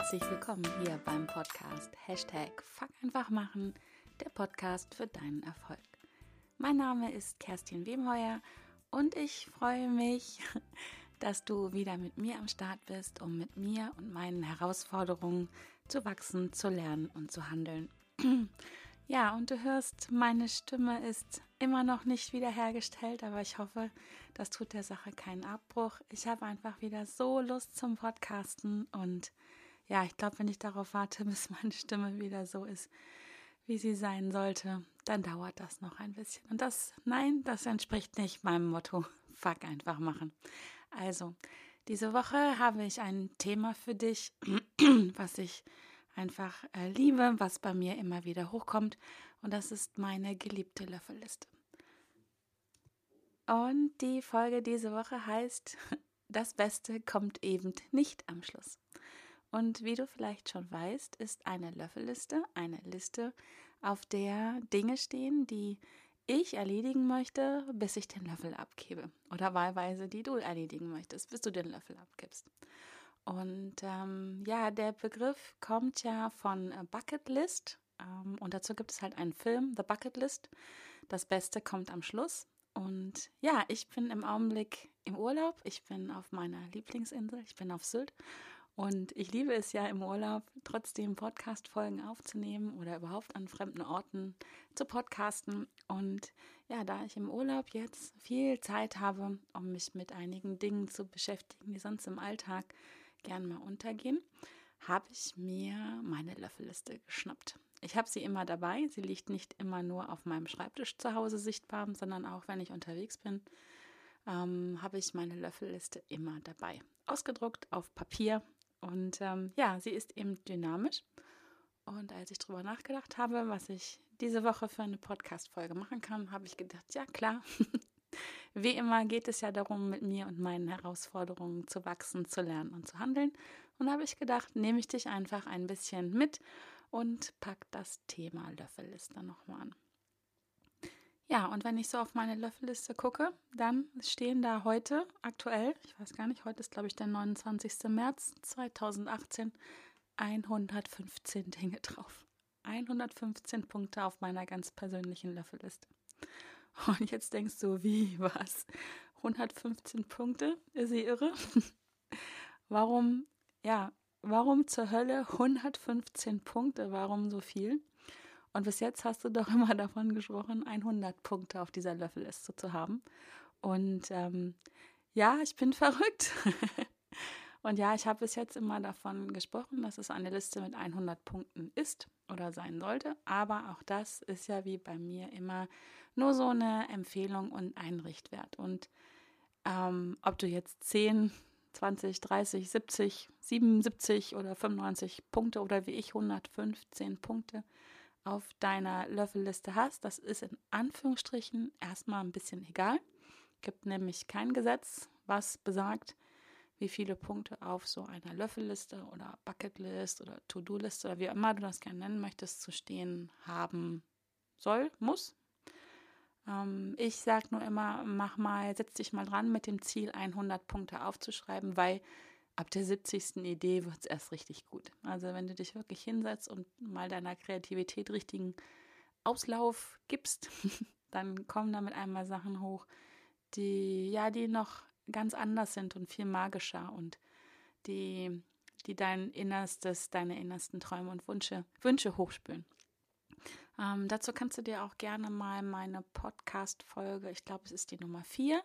herzlich willkommen hier beim Podcast Hashtag Fuck einfach machen, der Podcast für deinen Erfolg. Mein Name ist Kerstin Wemheuer und ich freue mich, dass du wieder mit mir am Start bist, um mit mir und meinen Herausforderungen zu wachsen, zu lernen und zu handeln. Ja, und du hörst, meine Stimme ist immer noch nicht wiederhergestellt, aber ich hoffe, das tut der Sache keinen Abbruch. Ich habe einfach wieder so Lust zum Podcasten und ja, ich glaube, wenn ich darauf warte, bis meine Stimme wieder so ist, wie sie sein sollte, dann dauert das noch ein bisschen. Und das, nein, das entspricht nicht meinem Motto. Fuck einfach machen. Also, diese Woche habe ich ein Thema für dich, was ich einfach äh, liebe, was bei mir immer wieder hochkommt. Und das ist meine geliebte Löffelliste. Und die Folge diese Woche heißt, das Beste kommt eben nicht am Schluss. Und wie du vielleicht schon weißt, ist eine Löffelliste eine Liste, auf der Dinge stehen, die ich erledigen möchte, bis ich den Löffel abgebe. Oder wahlweise, die du erledigen möchtest, bis du den Löffel abgibst. Und ähm, ja, der Begriff kommt ja von Bucket List. Ähm, und dazu gibt es halt einen Film, The Bucket List. Das Beste kommt am Schluss. Und ja, ich bin im Augenblick im Urlaub. Ich bin auf meiner Lieblingsinsel. Ich bin auf Sylt. Und ich liebe es ja im Urlaub, trotzdem Podcast-Folgen aufzunehmen oder überhaupt an fremden Orten zu podcasten. Und ja, da ich im Urlaub jetzt viel Zeit habe, um mich mit einigen Dingen zu beschäftigen, die sonst im Alltag gern mal untergehen, habe ich mir meine Löffelliste geschnappt. Ich habe sie immer dabei. Sie liegt nicht immer nur auf meinem Schreibtisch zu Hause sichtbar, sondern auch wenn ich unterwegs bin, ähm, habe ich meine Löffelliste immer dabei. Ausgedruckt auf Papier. Und ähm, ja, sie ist eben dynamisch. Und als ich darüber nachgedacht habe, was ich diese Woche für eine Podcast-Folge machen kann, habe ich gedacht, ja klar, Wie immer geht es ja darum, mit mir und meinen Herausforderungen zu wachsen, zu lernen und zu handeln. Und da habe ich gedacht, nehme ich dich einfach ein bisschen mit und pack das Thema Löffelliste nochmal an. Ja, und wenn ich so auf meine Löffelliste gucke, dann stehen da heute aktuell, ich weiß gar nicht, heute ist glaube ich der 29. März 2018, 115 Dinge drauf. 115 Punkte auf meiner ganz persönlichen Löffelliste. Und jetzt denkst du, wie, was? 115 Punkte? Ist sie irre? warum, ja, warum zur Hölle 115 Punkte? Warum so viel? Und bis jetzt hast du doch immer davon gesprochen, 100 Punkte auf dieser Löffelliste zu haben. Und ähm, ja, ich bin verrückt. Und ja, ich habe bis jetzt immer davon gesprochen, dass es eine Liste mit 100 Punkten ist oder sein sollte. Aber auch das ist ja wie bei mir immer nur so eine Empfehlung und ein Richtwert. Und ähm, ob du jetzt 10, 20, 30, 70, 77 oder 95 Punkte oder wie ich 115 Punkte auf deiner Löffelliste hast, das ist in Anführungsstrichen erstmal ein bisschen egal. Gibt nämlich kein Gesetz, was besagt, wie viele Punkte auf so einer Löffelliste oder Bucketlist oder To-Do-Liste oder wie immer du das gerne nennen möchtest, zu stehen haben soll, muss. Ähm, ich sage nur immer, mach mal, setz dich mal dran mit dem Ziel, 100 Punkte aufzuschreiben, weil ab der 70. Idee wird es erst richtig gut. Also wenn du dich wirklich hinsetzt und mal deiner Kreativität richtigen Auslauf gibst, dann kommen damit einmal Sachen hoch, die ja, die noch ganz anders sind und viel magischer und die, die dein Innerstes, deine innersten Träume und Wünsche, Wünsche hochspülen. Ähm, dazu kannst du dir auch gerne mal meine Podcast-Folge, ich glaube, es ist die Nummer 4,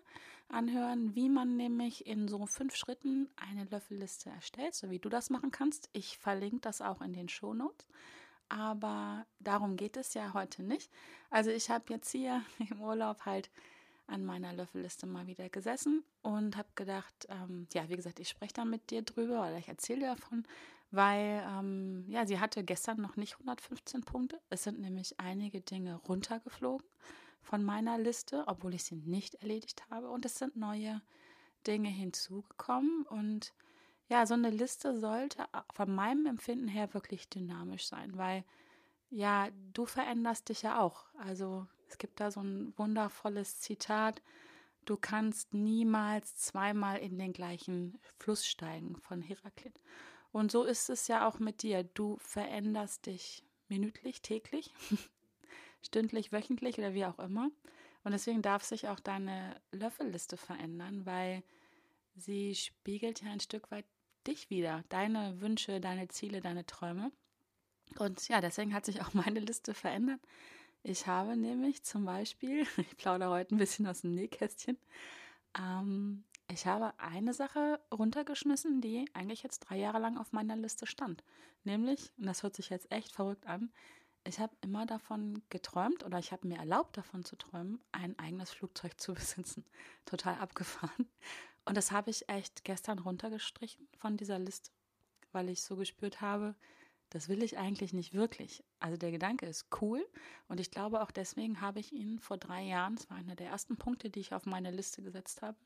anhören, wie man nämlich in so fünf Schritten eine Löffelliste erstellt, so wie du das machen kannst. Ich verlinke das auch in den Shownotes. Aber darum geht es ja heute nicht. Also ich habe jetzt hier im Urlaub halt an meiner Löffelliste mal wieder gesessen und habe gedacht, ähm, ja, wie gesagt, ich spreche da mit dir drüber oder ich erzähle davon, weil ähm, ja, sie hatte gestern noch nicht 115 Punkte. Es sind nämlich einige Dinge runtergeflogen von meiner Liste, obwohl ich sie nicht erledigt habe. Und es sind neue Dinge hinzugekommen. Und ja, so eine Liste sollte von meinem Empfinden her wirklich dynamisch sein, weil ja, du veränderst dich ja auch. Also es gibt da so ein wundervolles Zitat. Du kannst niemals zweimal in den gleichen Fluss steigen von Heraklit. Und so ist es ja auch mit dir. Du veränderst dich minütlich, täglich, stündlich, wöchentlich oder wie auch immer. Und deswegen darf sich auch deine Löffelliste verändern, weil sie spiegelt ja ein Stück weit dich wieder, deine Wünsche, deine Ziele, deine Träume. Und ja, deswegen hat sich auch meine Liste verändert. Ich habe nämlich zum Beispiel, ich plaudere heute ein bisschen aus dem Nähkästchen, ähm, ich habe eine Sache runtergeschmissen, die eigentlich jetzt drei Jahre lang auf meiner Liste stand. Nämlich, und das hört sich jetzt echt verrückt an, ich habe immer davon geträumt oder ich habe mir erlaubt, davon zu träumen, ein eigenes Flugzeug zu besitzen. Total abgefahren. Und das habe ich echt gestern runtergestrichen von dieser Liste, weil ich so gespürt habe, das will ich eigentlich nicht wirklich. Also der Gedanke ist cool und ich glaube auch deswegen habe ich ihn vor drei Jahren, das war einer der ersten Punkte, die ich auf meine Liste gesetzt habe,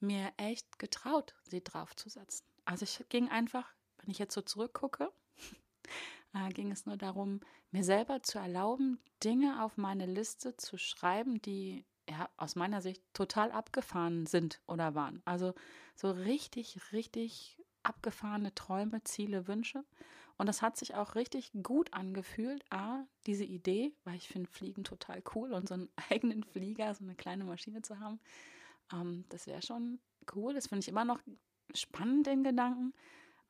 mir echt getraut, sie draufzusetzen. Also ich ging einfach, wenn ich jetzt so zurückgucke, äh, ging es nur darum, mir selber zu erlauben, Dinge auf meine Liste zu schreiben, die ja aus meiner Sicht total abgefahren sind oder waren. Also so richtig, richtig abgefahrene Träume, Ziele, Wünsche. Und das hat sich auch richtig gut angefühlt. A, diese Idee, weil ich finde Fliegen total cool und so einen eigenen Flieger, so eine kleine Maschine zu haben, ähm, das wäre schon cool. Das finde ich immer noch spannend, den Gedanken.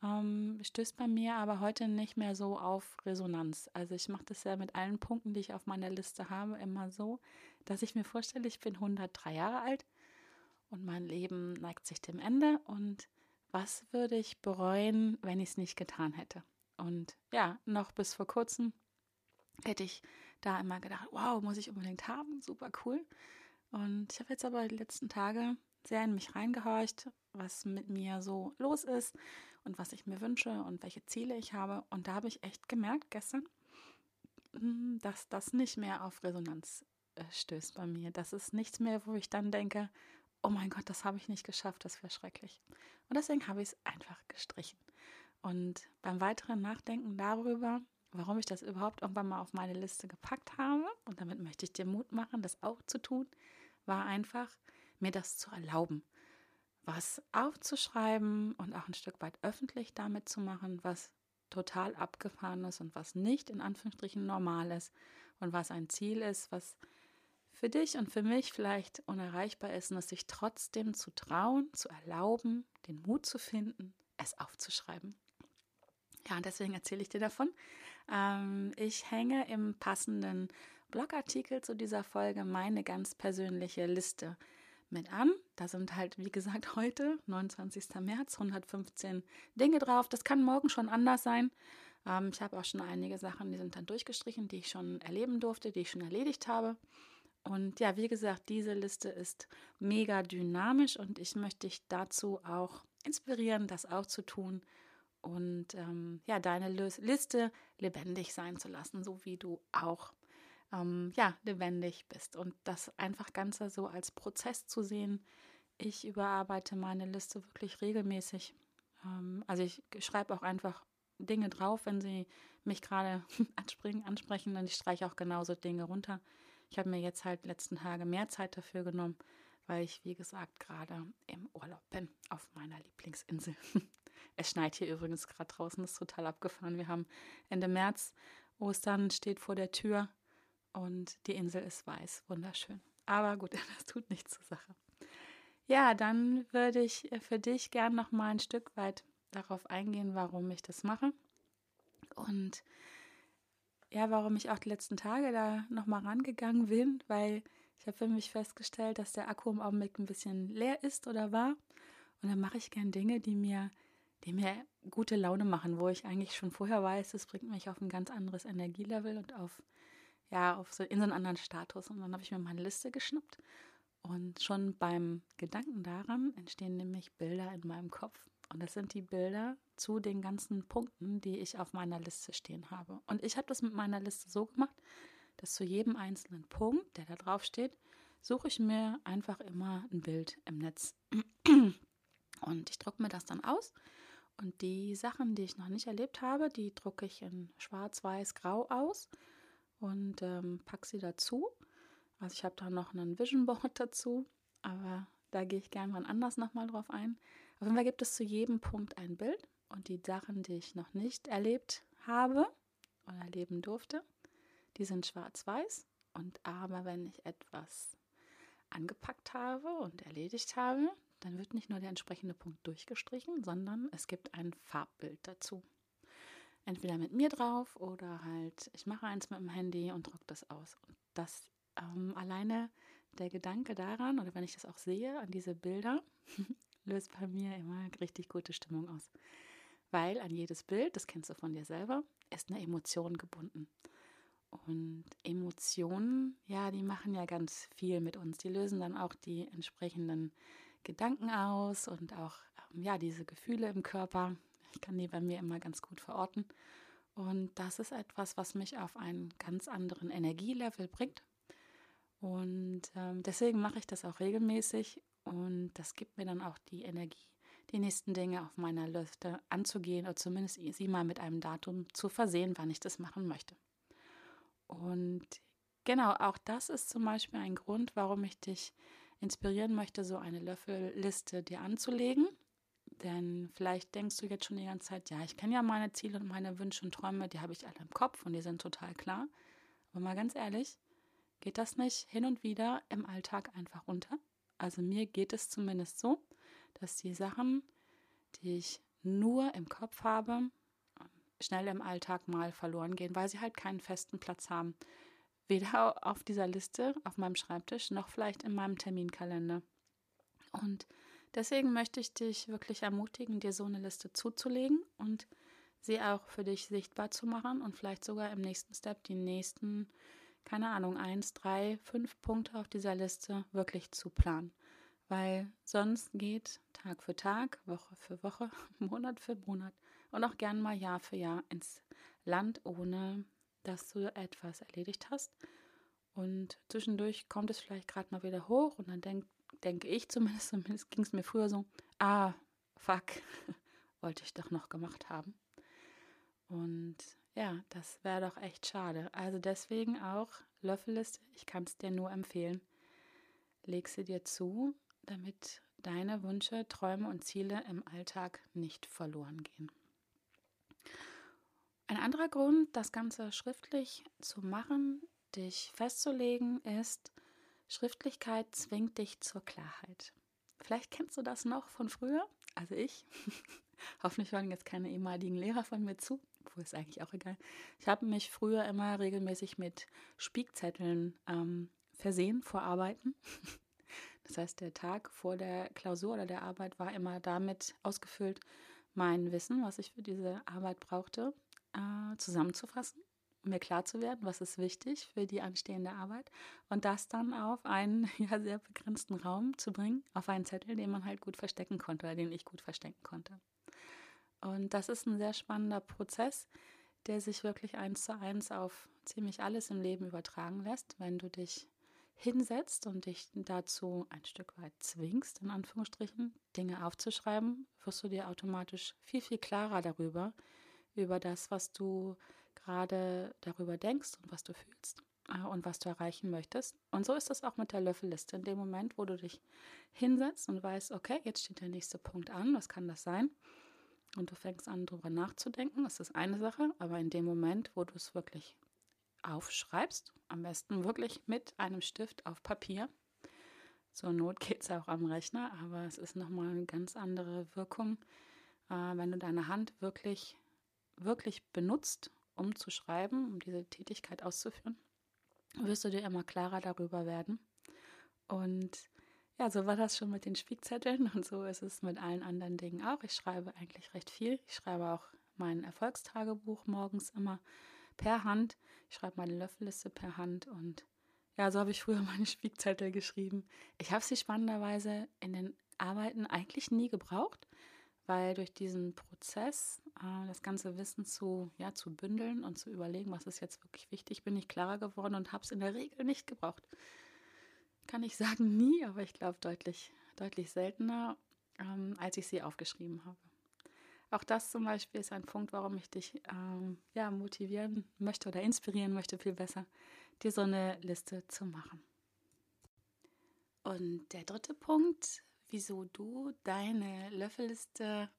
Ähm, stößt bei mir aber heute nicht mehr so auf Resonanz. Also ich mache das ja mit allen Punkten, die ich auf meiner Liste habe, immer so, dass ich mir vorstelle, ich bin 103 Jahre alt und mein Leben neigt sich dem Ende und was würde ich bereuen, wenn ich es nicht getan hätte? Und ja, noch bis vor kurzem hätte ich da immer gedacht, wow, muss ich unbedingt haben, super cool. Und ich habe jetzt aber die letzten Tage sehr in mich reingehorcht, was mit mir so los ist und was ich mir wünsche und welche Ziele ich habe. Und da habe ich echt gemerkt gestern, hm, dass das nicht mehr auf Resonanz äh, stößt bei mir. Das ist nichts mehr, wo ich dann denke, oh mein Gott, das habe ich nicht geschafft, das wäre schrecklich. Und deswegen habe ich es einfach gestrichen. Und beim weiteren Nachdenken darüber, warum ich das überhaupt irgendwann mal auf meine Liste gepackt habe, und damit möchte ich dir Mut machen, das auch zu tun, war einfach, mir das zu erlauben, was aufzuschreiben und auch ein Stück weit öffentlich damit zu machen, was total abgefahren ist und was nicht in Anführungsstrichen normal ist und was ein Ziel ist, was für dich und für mich vielleicht unerreichbar ist und es sich trotzdem zu trauen, zu erlauben, den Mut zu finden, es aufzuschreiben. Ja, und deswegen erzähle ich dir davon. Ähm, ich hänge im passenden Blogartikel zu dieser Folge meine ganz persönliche Liste mit an. Da sind halt, wie gesagt, heute, 29. März, 115 Dinge drauf. Das kann morgen schon anders sein. Ähm, ich habe auch schon einige Sachen, die sind dann durchgestrichen, die ich schon erleben durfte, die ich schon erledigt habe. Und ja, wie gesagt, diese Liste ist mega dynamisch und ich möchte dich dazu auch inspirieren, das auch zu tun und ähm, ja, deine Liste lebendig sein zu lassen, so wie du auch ähm, ja, lebendig bist. Und das einfach Ganze so als Prozess zu sehen. Ich überarbeite meine Liste wirklich regelmäßig. Ähm, also ich schreibe auch einfach Dinge drauf, wenn sie mich gerade ansprechen, ansprechen und ich streiche auch genauso Dinge runter. Ich habe mir jetzt halt letzten Tage mehr Zeit dafür genommen, weil ich, wie gesagt, gerade im Urlaub bin auf meiner Lieblingsinsel. es schneit hier übrigens gerade draußen, ist total abgefahren. Wir haben Ende März, Ostern steht vor der Tür und die Insel ist weiß, wunderschön. Aber gut, das tut nichts zur Sache. Ja, dann würde ich für dich gern noch mal ein Stück weit darauf eingehen, warum ich das mache und ja, warum ich auch die letzten Tage da nochmal rangegangen bin, weil ich habe für mich festgestellt, dass der Akku im Augenblick ein bisschen leer ist oder war. Und dann mache ich gern Dinge, die mir, die mir gute Laune machen, wo ich eigentlich schon vorher weiß, das bringt mich auf ein ganz anderes Energielevel und auf, ja, auf so, in so einen anderen Status. Und dann habe ich mir meine Liste geschnappt. Und schon beim Gedanken daran entstehen nämlich Bilder in meinem Kopf. Und das sind die Bilder zu den ganzen Punkten, die ich auf meiner Liste stehen habe. Und ich habe das mit meiner Liste so gemacht, dass zu jedem einzelnen Punkt, der da drauf steht, suche ich mir einfach immer ein Bild im Netz. Und ich drucke mir das dann aus. Und die Sachen, die ich noch nicht erlebt habe, die drucke ich in schwarz, weiß, grau aus und ähm, packe sie dazu. Also ich habe da noch einen Vision Board dazu, aber da gehe ich gerne mal anders nochmal drauf ein. Auf jeden Fall gibt es zu jedem Punkt ein Bild und die Sachen, die ich noch nicht erlebt habe oder erleben durfte, die sind schwarz-weiß. Und aber wenn ich etwas angepackt habe und erledigt habe, dann wird nicht nur der entsprechende Punkt durchgestrichen, sondern es gibt ein Farbbild dazu. Entweder mit mir drauf oder halt, ich mache eins mit dem Handy und drucke das aus. Und das ähm, alleine der Gedanke daran, oder wenn ich das auch sehe, an diese Bilder, löst bei mir immer richtig gute Stimmung aus. Weil an jedes Bild, das kennst du von dir selber, ist eine Emotion gebunden. Und Emotionen, ja, die machen ja ganz viel mit uns. Die lösen dann auch die entsprechenden Gedanken aus und auch ähm, ja, diese Gefühle im Körper. Ich kann die bei mir immer ganz gut verorten. Und das ist etwas, was mich auf einen ganz anderen Energielevel bringt. Und ähm, deswegen mache ich das auch regelmäßig und das gibt mir dann auch die Energie, die nächsten Dinge auf meiner Liste anzugehen oder zumindest sie mal mit einem Datum zu versehen, wann ich das machen möchte. Und genau, auch das ist zum Beispiel ein Grund, warum ich dich inspirieren möchte, so eine Löffelliste dir anzulegen. Denn vielleicht denkst du jetzt schon die ganze Zeit, ja, ich kenne ja meine Ziele und meine Wünsche und Träume, die habe ich alle im Kopf und die sind total klar. Aber mal ganz ehrlich, geht das nicht hin und wieder im Alltag einfach unter? Also mir geht es zumindest so, dass die Sachen, die ich nur im Kopf habe, schnell im Alltag mal verloren gehen, weil sie halt keinen festen Platz haben. Weder auf dieser Liste, auf meinem Schreibtisch, noch vielleicht in meinem Terminkalender. Und deswegen möchte ich dich wirklich ermutigen, dir so eine Liste zuzulegen und sie auch für dich sichtbar zu machen und vielleicht sogar im nächsten Step die nächsten, keine Ahnung, eins, drei, fünf Punkte auf dieser Liste wirklich zu planen. Weil sonst geht Tag für Tag, Woche für Woche, Monat für Monat und auch gern mal Jahr für Jahr ins Land, ohne dass du etwas erledigt hast. Und zwischendurch kommt es vielleicht gerade mal wieder hoch und dann denk, denke ich zumindest, zumindest ging es mir früher so, ah, fuck, wollte ich doch noch gemacht haben. Und ja, das wäre doch echt schade. Also deswegen auch Löffelliste, ich kann es dir nur empfehlen. Leg sie dir zu, damit deine Wünsche, Träume und Ziele im Alltag nicht verloren gehen. Ein anderer Grund, das Ganze schriftlich zu machen, dich festzulegen, ist, Schriftlichkeit zwingt dich zur Klarheit. Vielleicht kennst du das noch von früher, also ich. Hoffentlich hören jetzt keine ehemaligen Lehrer von mir zu, wo ist eigentlich auch egal. Ich habe mich früher immer regelmäßig mit Spiegzetteln ähm, versehen vor Arbeiten. Das heißt, der Tag vor der Klausur oder der Arbeit war immer damit ausgefüllt, mein Wissen, was ich für diese Arbeit brauchte, äh, zusammenzufassen, mir klar zu werden, was ist wichtig für die anstehende Arbeit und das dann auf einen ja, sehr begrenzten Raum zu bringen, auf einen Zettel, den man halt gut verstecken konnte oder den ich gut verstecken konnte. Und das ist ein sehr spannender Prozess, der sich wirklich eins zu eins auf ziemlich alles im Leben übertragen lässt, wenn du dich hinsetzt und dich dazu ein Stück weit zwingst, in Anführungsstrichen, Dinge aufzuschreiben, wirst du dir automatisch viel, viel klarer darüber, über das, was du gerade darüber denkst und was du fühlst äh, und was du erreichen möchtest. Und so ist es auch mit der Löffelliste. In dem Moment, wo du dich hinsetzt und weißt, okay, jetzt steht der nächste Punkt an, was kann das sein? Und du fängst an, darüber nachzudenken, das ist eine Sache, aber in dem Moment, wo du es wirklich aufschreibst, am besten wirklich mit einem Stift auf Papier. Zur Not geht es auch am Rechner, aber es ist nochmal eine ganz andere Wirkung, äh, wenn du deine Hand wirklich wirklich benutzt, um zu schreiben, um diese Tätigkeit auszuführen, wirst du dir immer klarer darüber werden. Und ja, so war das schon mit den Spiegzetteln und so ist es mit allen anderen Dingen auch. Ich schreibe eigentlich recht viel. Ich schreibe auch mein Erfolgstagebuch morgens immer per Hand. Ich schreibe meine Löffelliste per Hand und ja, so habe ich früher meine Spiegzettel geschrieben. Ich habe sie spannenderweise in den Arbeiten eigentlich nie gebraucht, weil durch diesen Prozess, das ganze Wissen zu, ja, zu bündeln und zu überlegen, was ist jetzt wirklich wichtig, bin ich klarer geworden und habe es in der Regel nicht gebraucht. Kann ich sagen, nie, aber ich glaube deutlich, deutlich seltener, ähm, als ich sie aufgeschrieben habe. Auch das zum Beispiel ist ein Punkt, warum ich dich ähm, ja, motivieren möchte oder inspirieren möchte, viel besser, dir so eine Liste zu machen. Und der dritte Punkt, wieso du deine Löffelliste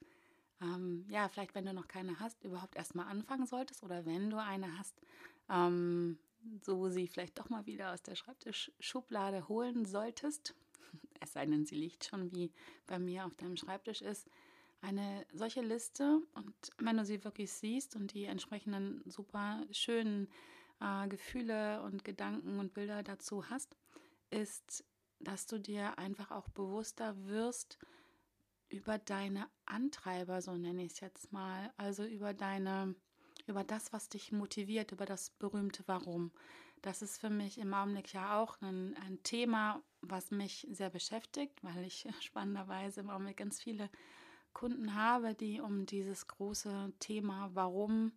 ähm, ja, vielleicht wenn du noch keine hast, überhaupt erstmal anfangen solltest oder wenn du eine hast, ähm, so sie vielleicht doch mal wieder aus der Schreibtischschublade holen solltest, es sei denn, sie liegt schon wie bei mir auf deinem Schreibtisch ist, eine solche Liste. Und wenn du sie wirklich siehst und die entsprechenden super schönen äh, Gefühle und Gedanken und Bilder dazu hast, ist, dass du dir einfach auch bewusster wirst über deine Antreiber, so nenne ich es jetzt mal, also über deine, über das, was dich motiviert, über das berühmte Warum. Das ist für mich im Augenblick ja auch ein, ein Thema, was mich sehr beschäftigt, weil ich spannenderweise im Augenblick ganz viele Kunden habe, die um dieses große Thema, warum,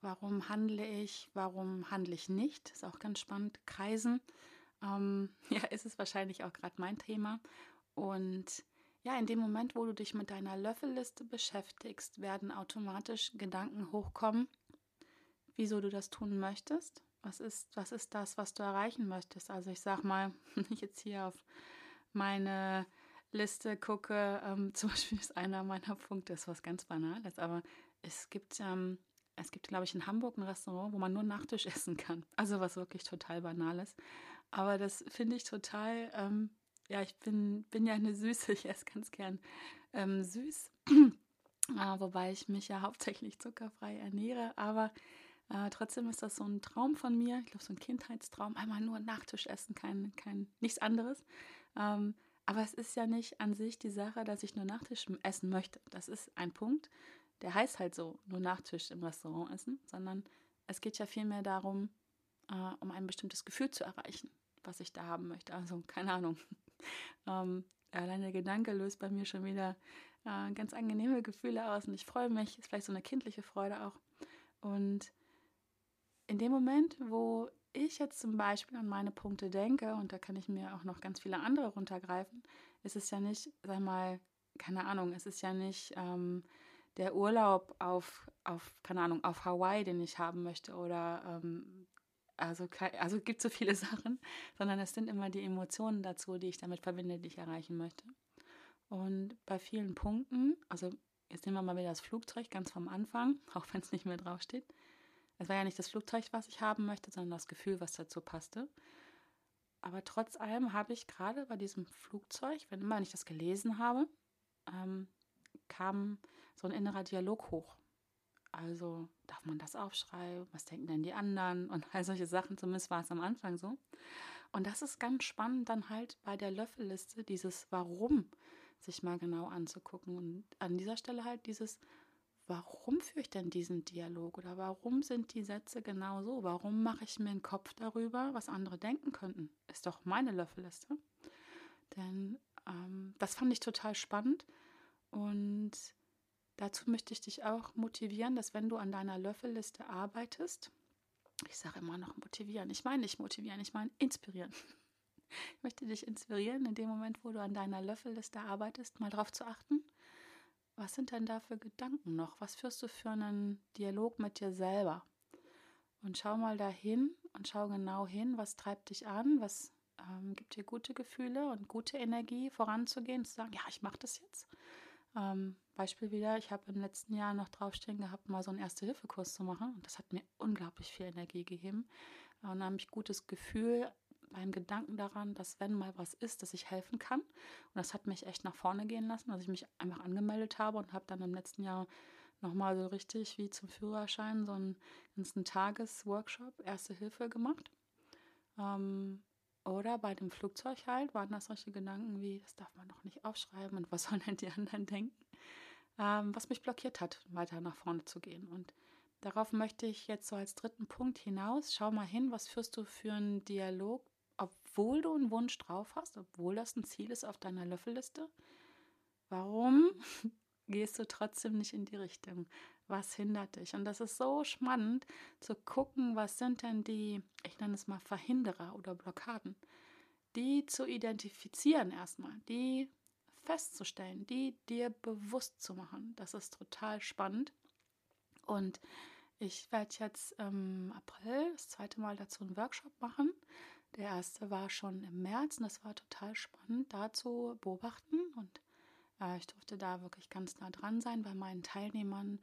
warum handle ich, warum handle ich nicht, ist auch ganz spannend, kreisen. Ähm, ja, ist es wahrscheinlich auch gerade mein Thema. Und ja, in dem Moment, wo du dich mit deiner Löffelliste beschäftigst, werden automatisch Gedanken hochkommen, wieso du das tun möchtest. Was ist, was ist das, was du erreichen möchtest? Also ich sag mal, wenn ich jetzt hier auf meine Liste gucke, ähm, zum Beispiel ist einer meiner Punkte, ist was ganz Banales, aber es gibt, ähm, es gibt, glaube ich, in Hamburg ein Restaurant, wo man nur Nachtisch essen kann. Also was wirklich total Banales. Aber das finde ich total, ähm, ja, ich bin, bin ja eine Süße, ich esse ganz gern ähm, süß. äh, wobei ich mich ja hauptsächlich zuckerfrei ernähre, aber äh, trotzdem ist das so ein Traum von mir, ich glaube so ein Kindheitstraum, einmal nur Nachtisch essen, kein, kein nichts anderes. Ähm, aber es ist ja nicht an sich die Sache, dass ich nur Nachtisch essen möchte. Das ist ein Punkt, der heißt halt so, nur Nachtisch im Restaurant essen, sondern es geht ja vielmehr darum, äh, um ein bestimmtes Gefühl zu erreichen, was ich da haben möchte. Also keine Ahnung. Ähm, allein der Gedanke löst bei mir schon wieder äh, ganz angenehme Gefühle aus und ich freue mich. Ist vielleicht so eine kindliche Freude auch. Und in dem Moment, wo ich jetzt zum Beispiel an meine Punkte denke, und da kann ich mir auch noch ganz viele andere runtergreifen, ist es ja nicht, sag mal, keine Ahnung, es ist ja nicht ähm, der Urlaub auf, auf, keine Ahnung, auf Hawaii, den ich haben möchte oder ähm, also, also gibt so viele Sachen, sondern es sind immer die Emotionen dazu, die ich damit verbinde, die ich erreichen möchte. Und bei vielen Punkten, also jetzt nehmen wir mal wieder das Flugzeug ganz vom Anfang, auch wenn es nicht mehr draufsteht, es war ja nicht das Flugzeug, was ich haben möchte, sondern das Gefühl, was dazu passte. Aber trotz allem habe ich gerade bei diesem Flugzeug, wenn immer ich das gelesen habe, ähm, kam so ein innerer Dialog hoch. Also darf man das aufschreiben? Was denken denn die anderen? Und all solche Sachen, zumindest war es am Anfang so. Und das ist ganz spannend, dann halt bei der Löffelliste dieses Warum sich mal genau anzugucken. Und an dieser Stelle halt dieses warum führe ich denn diesen Dialog oder warum sind die Sätze genau so? Warum mache ich mir einen Kopf darüber, was andere denken könnten? Ist doch meine Löffelliste. Denn ähm, das fand ich total spannend und dazu möchte ich dich auch motivieren, dass wenn du an deiner Löffelliste arbeitest, ich sage immer noch motivieren, ich meine nicht motivieren, ich meine inspirieren. Ich möchte dich inspirieren, in dem Moment, wo du an deiner Löffelliste arbeitest, mal darauf zu achten, was sind denn da für Gedanken noch? Was führst du für einen Dialog mit dir selber? Und schau mal dahin und schau genau hin, was treibt dich an, was ähm, gibt dir gute Gefühle und gute Energie voranzugehen, zu sagen, ja, ich mache das jetzt. Ähm, Beispiel wieder, ich habe im letzten Jahr noch draufstehen gehabt, mal so einen Erste-Hilfe-Kurs zu machen und das hat mir unglaublich viel Energie gegeben. Und habe ich gutes Gefühl beim Gedanken daran, dass wenn mal was ist, dass ich helfen kann. Und das hat mich echt nach vorne gehen lassen, dass ich mich einfach angemeldet habe und habe dann im letzten Jahr nochmal so richtig wie zum Führerschein so einen ganzen Tagesworkshop Erste Hilfe gemacht. Ähm, oder bei dem Flugzeug halt waren das solche Gedanken wie, das darf man noch nicht aufschreiben und was sollen denn die anderen denken, ähm, was mich blockiert hat, weiter nach vorne zu gehen. Und darauf möchte ich jetzt so als dritten Punkt hinaus. Schau mal hin, was führst du für einen Dialog obwohl du einen Wunsch drauf hast, obwohl das ein Ziel ist auf deiner Löffelliste, warum gehst du trotzdem nicht in die Richtung? Was hindert dich? Und das ist so spannend zu gucken, was sind denn die, ich nenne es mal Verhinderer oder Blockaden, die zu identifizieren erstmal, die festzustellen, die dir bewusst zu machen. Das ist total spannend. Und ich werde jetzt im April das zweite Mal dazu einen Workshop machen. Der erste war schon im März und das war total spannend, da zu beobachten und Äh, ich durfte da wirklich ganz nah dran sein bei meinen Teilnehmern,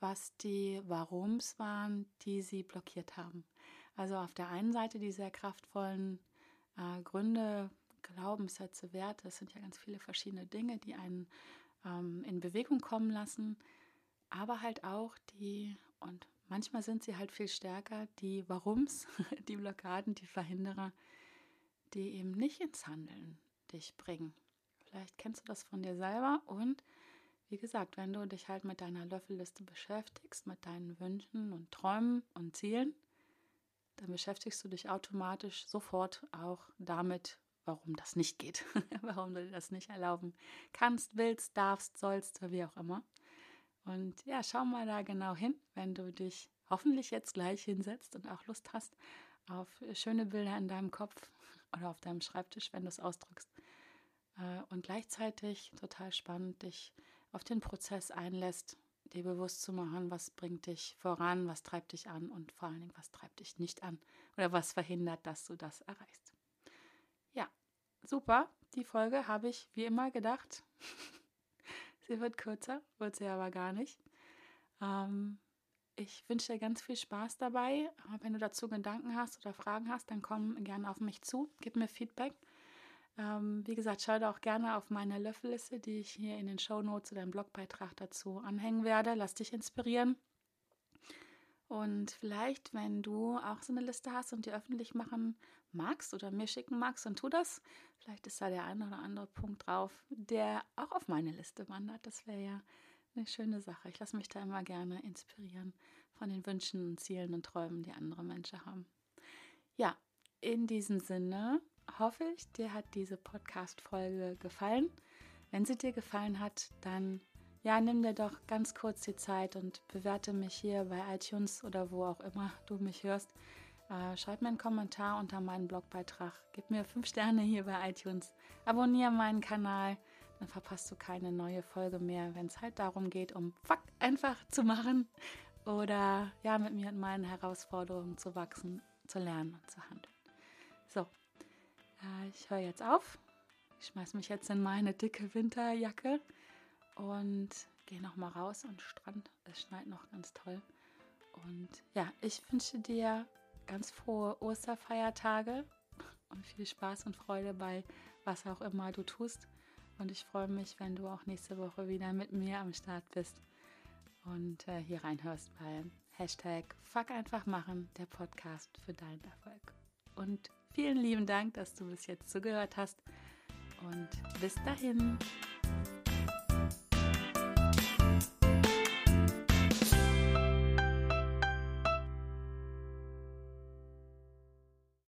was die Warums waren, die sie blockiert haben. Also auf der einen Seite die sehr kraftvollen äh, Gründe, Glaubenssätze, Werte, das sind ja ganz viele verschiedene Dinge, die einen ähm, in Bewegung kommen lassen, aber halt auch die, und manchmal sind sie halt viel stärker, die Warums, die Blockaden, die Verhinderer, die eben nicht ins Handeln dich bringen. Vielleicht kennst du das von dir selber und wie gesagt, wenn du dich halt mit deiner Löffelliste beschäftigst, mit deinen Wünschen und Träumen und Zielen, dann beschäftigst du dich automatisch sofort auch damit, warum das nicht geht, warum du das nicht erlauben kannst, willst, darfst, sollst, wie auch immer. Und ja, schau mal da genau hin, wenn du dich hoffentlich jetzt gleich hinsetzt und auch Lust hast auf schöne Bilder in deinem Kopf oder auf deinem Schreibtisch, wenn du es ausdrückst. Äh, und gleichzeitig total spannend, dich auf den Prozess einlässt, dir bewusst zu machen, was bringt dich voran, was treibt dich an und vor allen Dingen, was treibt dich nicht an oder was verhindert, dass du das erreichst. Super. Die Folge habe ich wie immer gedacht. sie wird kürzer, wird sie aber gar nicht. Ähm, ich wünsche dir ganz viel Spaß dabei. Wenn du dazu Gedanken hast oder Fragen hast, dann komm gerne auf mich zu, gib mir Feedback. Ähm, wie gesagt, schau da auch gerne auf meine Löffelliste, die ich hier in den Show Notes oder im Blogbeitrag dazu anhängen werde. Lass dich inspirieren. Und vielleicht, wenn du auch so eine Liste hast und die öffentlich machen magst oder mir schicken magst, dann tu das. Vielleicht ist da der eine oder andere Punkt drauf, der auch auf meine Liste wandert. Das wäre ja eine schöne Sache. Ich lasse mich da immer gerne inspirieren von den Wünschen, Zielen und Träumen, die andere Menschen haben. Ja, in diesem Sinne hoffe ich, dir hat diese Podcast-Folge gefallen. Wenn sie dir gefallen hat, dann ja, nimm dir doch ganz kurz die Zeit und bewerte mich hier bei iTunes oder wo auch immer du mich hörst. Äh, schreib mir einen Kommentar unter meinen Blogbeitrag. Gib mir fünf Sterne hier bei iTunes. Abonniere meinen Kanal, dann verpasst du keine neue Folge mehr, wenn es halt darum geht, um Fuck einfach zu machen oder ja, mit mir und meinen Herausforderungen zu wachsen, zu lernen und zu handeln. So, äh, ich höre jetzt auf. Ich schmeiß mich jetzt in meine dicke Winterjacke und gehe noch mal raus und Strand. Es schneit noch ganz toll. Und ja, ich wünsche dir ganz frohe Osterfeiertage und viel Spaß und Freude bei was auch immer du tust. Und ich freue mich, wenn du auch nächste Woche wieder mit mir am Start bist und äh, hier reinhörst bei Hashtag Fuck einfach machen, der Podcast für deinen Erfolg. Und vielen lieben Dank, dass du bis jetzt zugehört hast. Und bis dahin.